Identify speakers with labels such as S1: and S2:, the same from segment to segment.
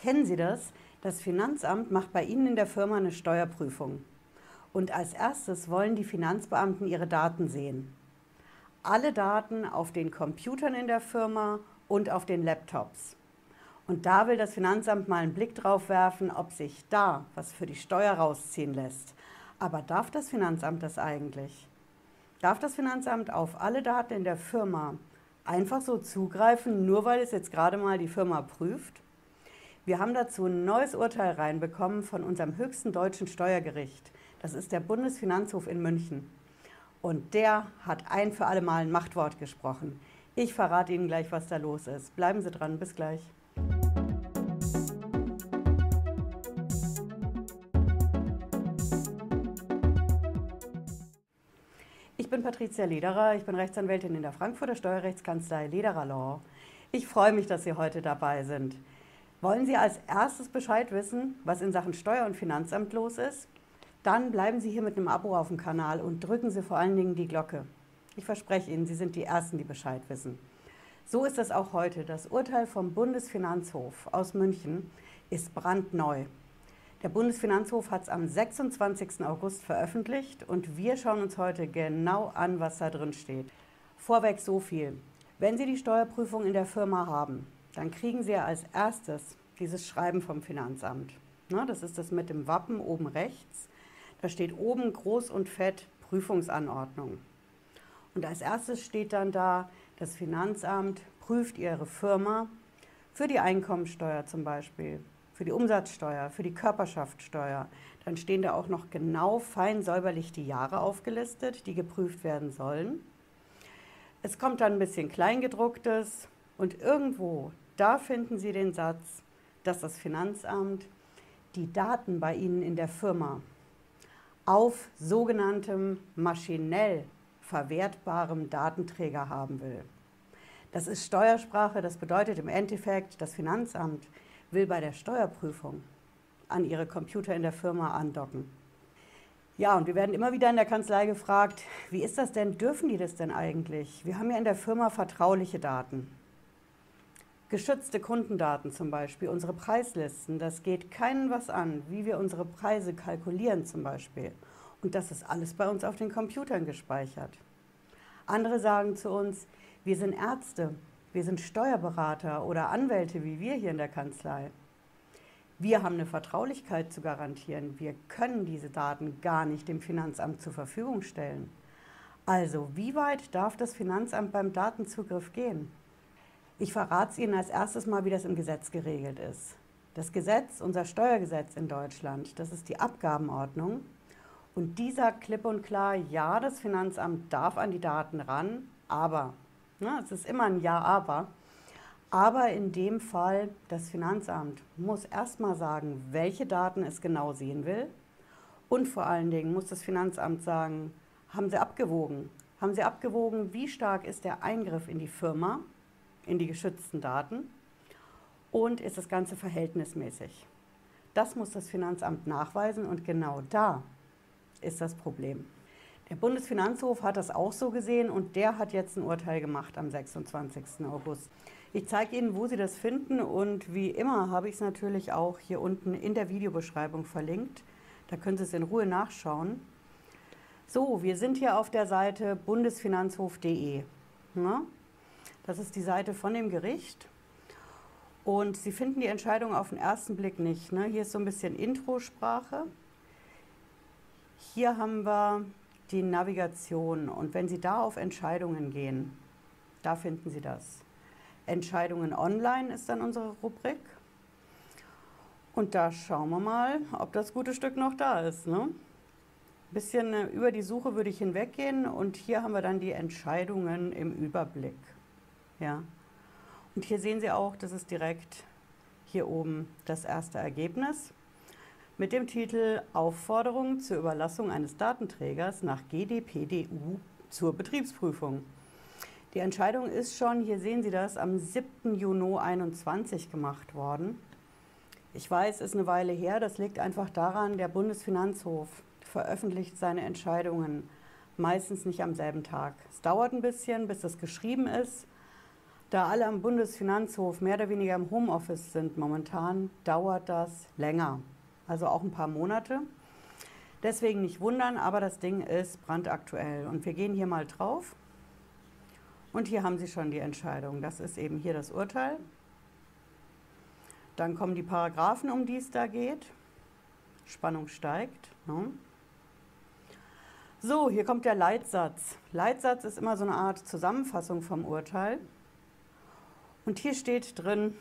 S1: Kennen Sie das? Das Finanzamt macht bei Ihnen in der Firma eine Steuerprüfung. Und als erstes wollen die Finanzbeamten Ihre Daten sehen. Alle Daten auf den Computern in der Firma und auf den Laptops. Und da will das Finanzamt mal einen Blick drauf werfen, ob sich da was für die Steuer rausziehen lässt. Aber darf das Finanzamt das eigentlich? Darf das Finanzamt auf alle Daten in der Firma einfach so zugreifen, nur weil es jetzt gerade mal die Firma prüft? Wir haben dazu ein neues Urteil reinbekommen von unserem höchsten deutschen Steuergericht. Das ist der Bundesfinanzhof in München. Und der hat ein für alle Mal ein Machtwort gesprochen. Ich verrate Ihnen gleich, was da los ist. Bleiben Sie dran, bis gleich. Ich bin Patricia Lederer, ich bin Rechtsanwältin in der Frankfurter Steuerrechtskanzlei Lederer Law. Ich freue mich, dass Sie heute dabei sind. Wollen Sie als erstes Bescheid wissen, was in Sachen Steuer- und Finanzamt los ist? Dann bleiben Sie hier mit einem Abo auf dem Kanal und drücken Sie vor allen Dingen die Glocke. Ich verspreche Ihnen, Sie sind die Ersten, die Bescheid wissen. So ist es auch heute. Das Urteil vom Bundesfinanzhof aus München ist brandneu. Der Bundesfinanzhof hat es am 26. August veröffentlicht und wir schauen uns heute genau an, was da drin steht. Vorweg so viel. Wenn Sie die Steuerprüfung in der Firma haben, dann kriegen Sie ja als erstes dieses Schreiben vom Finanzamt. Na, das ist das mit dem Wappen oben rechts. Da steht oben groß und fett Prüfungsanordnung. Und als erstes steht dann da, das Finanzamt prüft Ihre Firma für die Einkommensteuer zum Beispiel, für die Umsatzsteuer, für die Körperschaftssteuer. Dann stehen da auch noch genau fein säuberlich die Jahre aufgelistet, die geprüft werden sollen. Es kommt dann ein bisschen Kleingedrucktes und irgendwo, da finden Sie den Satz, dass das Finanzamt die Daten bei Ihnen in der Firma auf sogenanntem maschinell verwertbarem Datenträger haben will. Das ist Steuersprache, das bedeutet im Endeffekt, das Finanzamt will bei der Steuerprüfung an ihre Computer in der Firma andocken. Ja, und wir werden immer wieder in der Kanzlei gefragt, wie ist das denn, dürfen die das denn eigentlich? Wir haben ja in der Firma vertrauliche Daten. Geschützte Kundendaten zum Beispiel, unsere Preislisten, das geht keinen was an, wie wir unsere Preise kalkulieren zum Beispiel. Und das ist alles bei uns auf den Computern gespeichert. Andere sagen zu uns, wir sind Ärzte, wir sind Steuerberater oder Anwälte wie wir hier in der Kanzlei. Wir haben eine Vertraulichkeit zu garantieren. Wir können diese Daten gar nicht dem Finanzamt zur Verfügung stellen. Also, wie weit darf das Finanzamt beim Datenzugriff gehen? Ich verrate es Ihnen als erstes mal, wie das im Gesetz geregelt ist. Das Gesetz, unser Steuergesetz in Deutschland, das ist die Abgabenordnung. Und dieser klipp und klar, ja, das Finanzamt darf an die Daten ran, aber Ne? Es ist immer ein Ja, aber. Aber in dem Fall, das Finanzamt muss erstmal sagen, welche Daten es genau sehen will. Und vor allen Dingen muss das Finanzamt sagen, haben Sie abgewogen? Haben Sie abgewogen, wie stark ist der Eingriff in die Firma, in die geschützten Daten? Und ist das Ganze verhältnismäßig? Das muss das Finanzamt nachweisen und genau da ist das Problem. Der Bundesfinanzhof hat das auch so gesehen und der hat jetzt ein Urteil gemacht am 26. August. Ich zeige Ihnen, wo Sie das finden und wie immer habe ich es natürlich auch hier unten in der Videobeschreibung verlinkt. Da können Sie es in Ruhe nachschauen. So, wir sind hier auf der Seite bundesfinanzhof.de. Das ist die Seite von dem Gericht. Und Sie finden die Entscheidung auf den ersten Blick nicht. Ne? Hier ist so ein bisschen Introsprache. Hier haben wir die Navigation. Und wenn Sie da auf Entscheidungen gehen, da finden Sie das. Entscheidungen online ist dann unsere Rubrik. Und da schauen wir mal, ob das gute Stück noch da ist. Ne? Ein bisschen äh, über die Suche würde ich hinweggehen und hier haben wir dann die Entscheidungen im Überblick. Ja. Und hier sehen Sie auch, das ist direkt hier oben das erste Ergebnis mit dem Titel Aufforderung zur Überlassung eines Datenträgers nach GDPDU zur Betriebsprüfung. Die Entscheidung ist schon, hier sehen Sie das, am 7. Juni 2021 gemacht worden. Ich weiß, ist eine Weile her, das liegt einfach daran, der Bundesfinanzhof veröffentlicht seine Entscheidungen meistens nicht am selben Tag. Es dauert ein bisschen, bis das geschrieben ist, Da alle am Bundesfinanzhof mehr oder weniger im Homeoffice sind momentan, dauert das länger. Also auch ein paar Monate. Deswegen nicht wundern, aber das Ding ist brandaktuell. Und wir gehen hier mal drauf. Und hier haben Sie schon die Entscheidung. Das ist eben hier das Urteil. Dann kommen die Paragraphen, um die es da geht. Spannung steigt. Ne? So, hier kommt der Leitsatz. Leitsatz ist immer so eine Art Zusammenfassung vom Urteil. Und hier steht drin,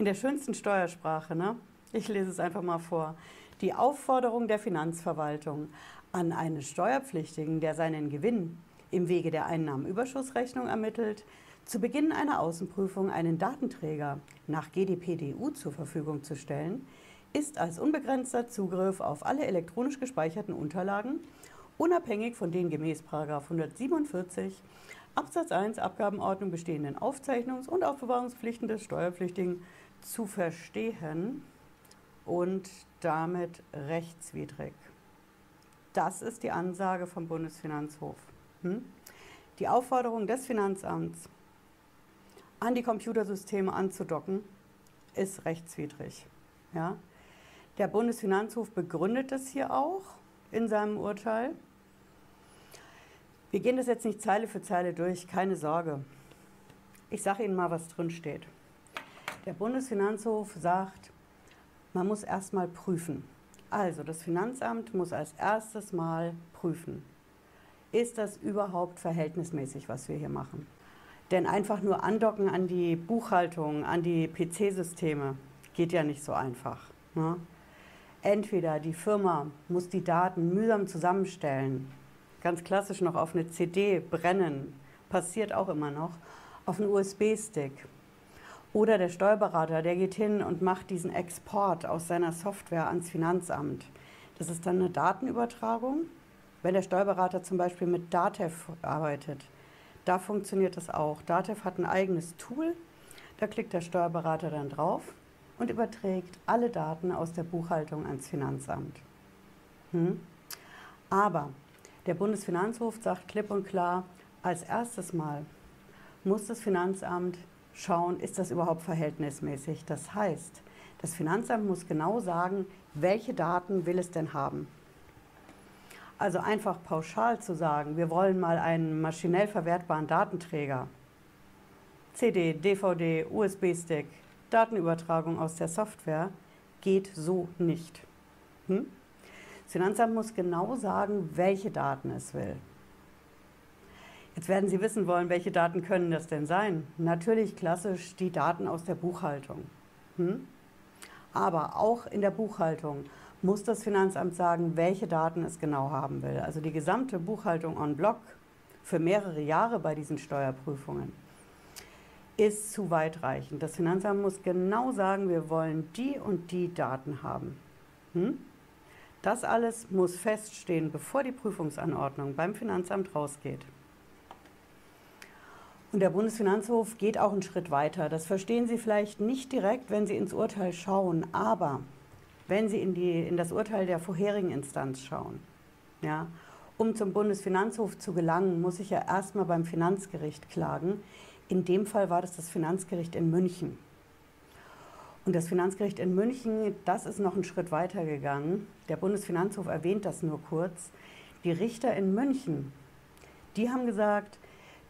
S1: in der schönsten Steuersprache, ne? ich lese es einfach mal vor, die Aufforderung der Finanzverwaltung an einen Steuerpflichtigen, der seinen Gewinn im Wege der Einnahmenüberschussrechnung ermittelt, zu Beginn einer Außenprüfung einen Datenträger nach GDPDU zur Verfügung zu stellen, ist als unbegrenzter Zugriff auf alle elektronisch gespeicherten Unterlagen, unabhängig von den gemäß 147 Absatz 1 Abgabenordnung bestehenden Aufzeichnungs- und Aufbewahrungspflichten des Steuerpflichtigen zu verstehen und damit rechtswidrig. Das ist die Ansage vom Bundesfinanzhof. Hm? Die Aufforderung des Finanzamts, an die Computersysteme anzudocken, ist rechtswidrig. Ja? Der Bundesfinanzhof begründet das hier auch in seinem Urteil. Wir gehen das jetzt nicht Zeile für Zeile durch, keine Sorge. Ich sage Ihnen mal, was drin steht. Der Bundesfinanzhof sagt, man muss erstmal prüfen. Also das Finanzamt muss als erstes mal prüfen, ist das überhaupt verhältnismäßig, was wir hier machen? Denn einfach nur andocken an die Buchhaltung, an die PC-Systeme, geht ja nicht so einfach. Ne? Entweder die Firma muss die Daten mühsam zusammenstellen, ganz klassisch noch auf eine CD brennen, passiert auch immer noch, auf einen USB-Stick. Oder der Steuerberater, der geht hin und macht diesen Export aus seiner Software ans Finanzamt. Das ist dann eine Datenübertragung. Wenn der Steuerberater zum Beispiel mit Datev arbeitet, da funktioniert das auch. Datev hat ein eigenes Tool, da klickt der Steuerberater dann drauf und überträgt alle Daten aus der Buchhaltung ans Finanzamt. Hm? Aber der Bundesfinanzhof sagt klipp und klar, als erstes Mal muss das Finanzamt schauen, ist das überhaupt verhältnismäßig. Das heißt, das Finanzamt muss genau sagen, welche Daten will es denn haben. Also einfach pauschal zu sagen, wir wollen mal einen maschinell verwertbaren Datenträger, CD, DVD, USB-Stick, Datenübertragung aus der Software, geht so nicht. Hm? Das Finanzamt muss genau sagen, welche Daten es will. Jetzt werden Sie wissen wollen, welche Daten können das denn sein? Natürlich klassisch die Daten aus der Buchhaltung. Hm? Aber auch in der Buchhaltung muss das Finanzamt sagen, welche Daten es genau haben will. Also die gesamte Buchhaltung on Block für mehrere Jahre bei diesen Steuerprüfungen ist zu weitreichend. Das Finanzamt muss genau sagen, wir wollen die und die Daten haben. Hm? Das alles muss feststehen, bevor die Prüfungsanordnung beim Finanzamt rausgeht. Und der Bundesfinanzhof geht auch einen Schritt weiter. Das verstehen Sie vielleicht nicht direkt, wenn Sie ins Urteil schauen, aber wenn Sie in, die, in das Urteil der vorherigen Instanz schauen, ja, um zum Bundesfinanzhof zu gelangen, muss ich ja erstmal beim Finanzgericht klagen. In dem Fall war das das Finanzgericht in München. Und das Finanzgericht in München, das ist noch einen Schritt weiter gegangen. Der Bundesfinanzhof erwähnt das nur kurz. Die Richter in München, die haben gesagt,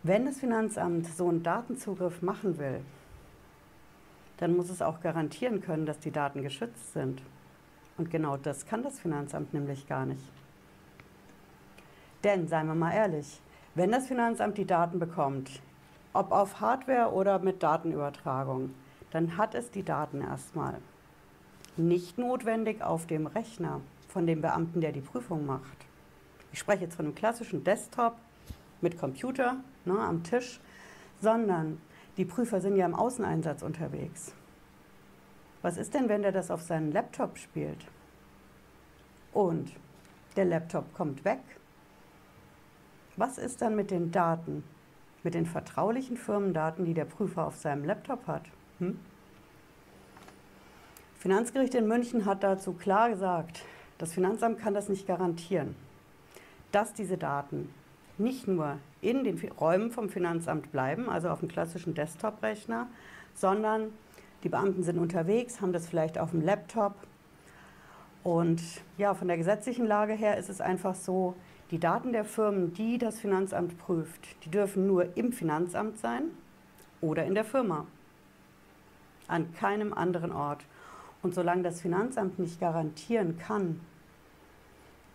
S1: wenn das Finanzamt so einen Datenzugriff machen will, dann muss es auch garantieren können, dass die Daten geschützt sind. Und genau das kann das Finanzamt nämlich gar nicht. Denn, seien wir mal ehrlich, wenn das Finanzamt die Daten bekommt, ob auf Hardware oder mit Datenübertragung, dann hat es die Daten erstmal. Nicht notwendig auf dem Rechner von dem Beamten, der die Prüfung macht. Ich spreche jetzt von einem klassischen Desktop mit Computer ne, am Tisch, sondern die Prüfer sind ja im Außeneinsatz unterwegs. Was ist denn, wenn der das auf seinen Laptop spielt? Und der Laptop kommt weg. Was ist dann mit den Daten, mit den vertraulichen Firmendaten, die der Prüfer auf seinem Laptop hat? Hm? Finanzgericht in München hat dazu klar gesagt, das Finanzamt kann das nicht garantieren, dass diese Daten nicht nur in den Räumen vom Finanzamt bleiben, also auf dem klassischen Desktop-Rechner, sondern die Beamten sind unterwegs, haben das vielleicht auf dem Laptop. Und ja, von der gesetzlichen Lage her ist es einfach so, die Daten der Firmen, die das Finanzamt prüft, die dürfen nur im Finanzamt sein oder in der Firma. An keinem anderen Ort. Und solange das Finanzamt nicht garantieren kann,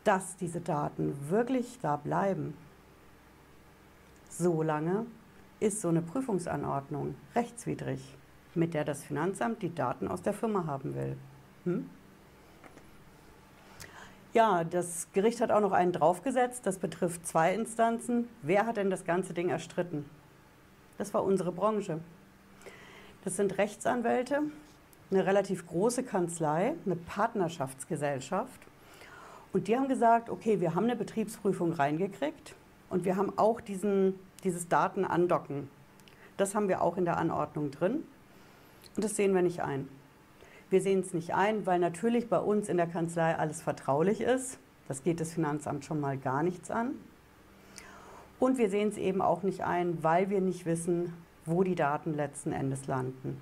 S1: dass diese Daten wirklich da bleiben, solange ist so eine Prüfungsanordnung rechtswidrig, mit der das Finanzamt die Daten aus der Firma haben will. Hm? Ja, das Gericht hat auch noch einen draufgesetzt, das betrifft zwei Instanzen. Wer hat denn das ganze Ding erstritten? Das war unsere Branche. Das sind Rechtsanwälte, eine relativ große Kanzlei, eine Partnerschaftsgesellschaft. Und die haben gesagt, okay, wir haben eine Betriebsprüfung reingekriegt und wir haben auch diesen, dieses Datenandocken. Das haben wir auch in der Anordnung drin und das sehen wir nicht ein. Wir sehen es nicht ein, weil natürlich bei uns in der Kanzlei alles vertraulich ist. Das geht das Finanzamt schon mal gar nichts an. Und wir sehen es eben auch nicht ein, weil wir nicht wissen, wo die Daten letzten Endes landen.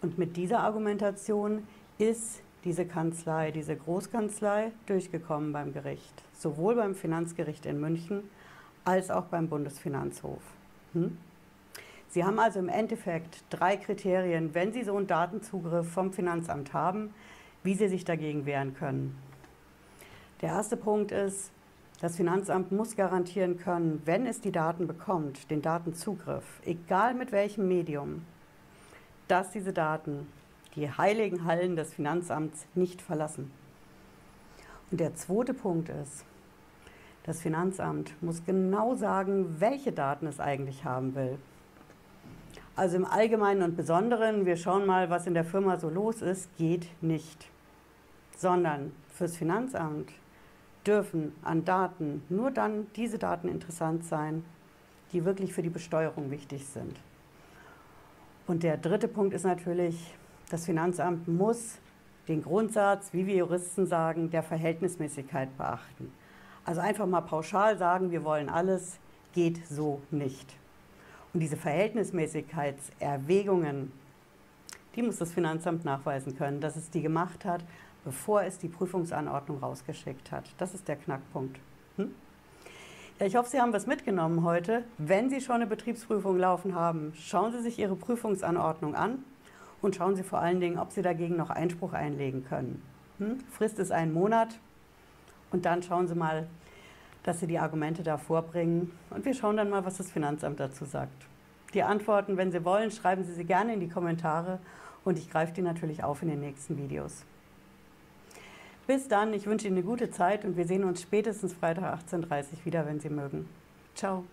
S1: Und mit dieser Argumentation ist diese Kanzlei, diese Großkanzlei durchgekommen beim Gericht, sowohl beim Finanzgericht in München als auch beim Bundesfinanzhof. Hm? Sie haben also im Endeffekt drei Kriterien, wenn Sie so einen Datenzugriff vom Finanzamt haben, wie Sie sich dagegen wehren können. Der erste Punkt ist, das Finanzamt muss garantieren können, wenn es die Daten bekommt, den Datenzugriff, egal mit welchem Medium, dass diese Daten die heiligen Hallen des Finanzamts nicht verlassen. Und der zweite Punkt ist, das Finanzamt muss genau sagen, welche Daten es eigentlich haben will. Also im Allgemeinen und Besonderen, wir schauen mal, was in der Firma so los ist, geht nicht. Sondern fürs Finanzamt dürfen an Daten nur dann diese Daten interessant sein, die wirklich für die Besteuerung wichtig sind. Und der dritte Punkt ist natürlich, das Finanzamt muss den Grundsatz, wie wir Juristen sagen, der Verhältnismäßigkeit beachten. Also einfach mal pauschal sagen, wir wollen alles, geht so nicht. Und diese Verhältnismäßigkeitserwägungen, die muss das Finanzamt nachweisen können, dass es die gemacht hat, bevor es die Prüfungsanordnung rausgeschickt hat. Das ist der Knackpunkt. Hm? Ja, ich hoffe, Sie haben was mitgenommen heute. Wenn Sie schon eine Betriebsprüfung laufen haben, schauen Sie sich Ihre Prüfungsanordnung an und schauen Sie vor allen Dingen, ob Sie dagegen noch Einspruch einlegen können. Hm? Frist ist ein Monat und dann schauen Sie mal, dass Sie die Argumente da vorbringen und wir schauen dann mal, was das Finanzamt dazu sagt. Die Antworten, wenn Sie wollen, schreiben Sie sie gerne in die Kommentare und ich greife die natürlich auf in den nächsten Videos. Bis dann, ich wünsche Ihnen eine gute Zeit und wir sehen uns spätestens Freitag 18.30 Uhr wieder, wenn Sie mögen. Ciao.